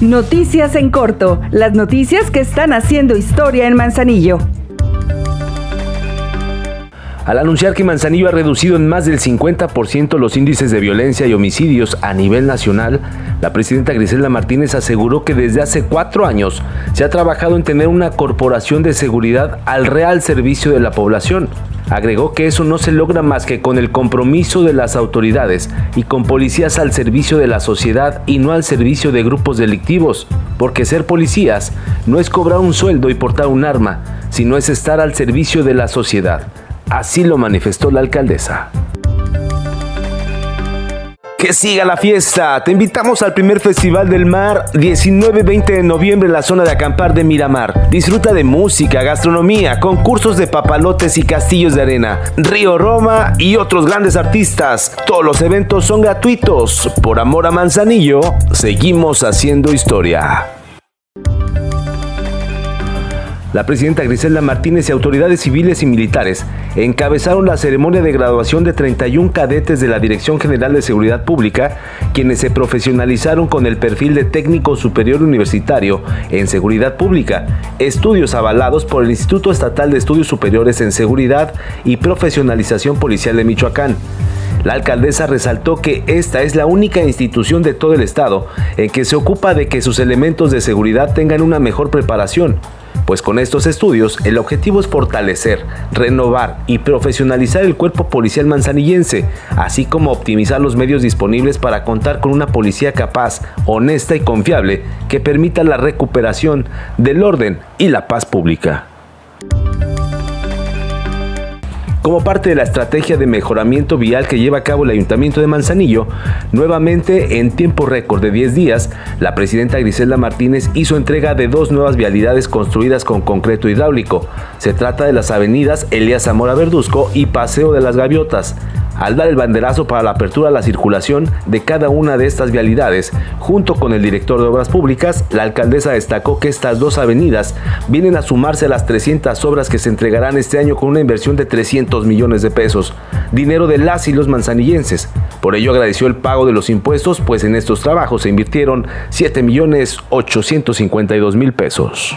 Noticias en corto, las noticias que están haciendo historia en Manzanillo. Al anunciar que Manzanillo ha reducido en más del 50% los índices de violencia y homicidios a nivel nacional, la presidenta Griselda Martínez aseguró que desde hace cuatro años se ha trabajado en tener una corporación de seguridad al real servicio de la población. Agregó que eso no se logra más que con el compromiso de las autoridades y con policías al servicio de la sociedad y no al servicio de grupos delictivos, porque ser policías no es cobrar un sueldo y portar un arma, sino es estar al servicio de la sociedad. Así lo manifestó la alcaldesa. Que siga la fiesta. Te invitamos al primer Festival del Mar 19-20 de noviembre en la zona de acampar de Miramar. Disfruta de música, gastronomía, concursos de papalotes y castillos de arena, Río Roma y otros grandes artistas. Todos los eventos son gratuitos. Por amor a Manzanillo, seguimos haciendo historia. La presidenta Griselda Martínez y autoridades civiles y militares encabezaron la ceremonia de graduación de 31 cadetes de la Dirección General de Seguridad Pública, quienes se profesionalizaron con el perfil de técnico superior universitario en seguridad pública, estudios avalados por el Instituto Estatal de Estudios Superiores en Seguridad y Profesionalización Policial de Michoacán. La alcaldesa resaltó que esta es la única institución de todo el estado en que se ocupa de que sus elementos de seguridad tengan una mejor preparación pues con estos estudios el objetivo es fortalecer, renovar y profesionalizar el cuerpo policial manzanillense, así como optimizar los medios disponibles para contar con una policía capaz, honesta y confiable que permita la recuperación del orden y la paz pública. Como parte de la estrategia de mejoramiento vial que lleva a cabo el Ayuntamiento de Manzanillo, nuevamente en tiempo récord de 10 días, la presidenta Griselda Martínez hizo entrega de dos nuevas vialidades construidas con concreto hidráulico. Se trata de las avenidas Elías Zamora Verduzco y Paseo de las Gaviotas al dar el banderazo para la apertura a la circulación de cada una de estas vialidades. Junto con el director de Obras Públicas, la alcaldesa destacó que estas dos avenidas vienen a sumarse a las 300 obras que se entregarán este año con una inversión de 300 millones de pesos, dinero de las y los manzanillenses. Por ello agradeció el pago de los impuestos, pues en estos trabajos se invirtieron 7 millones 852 mil pesos.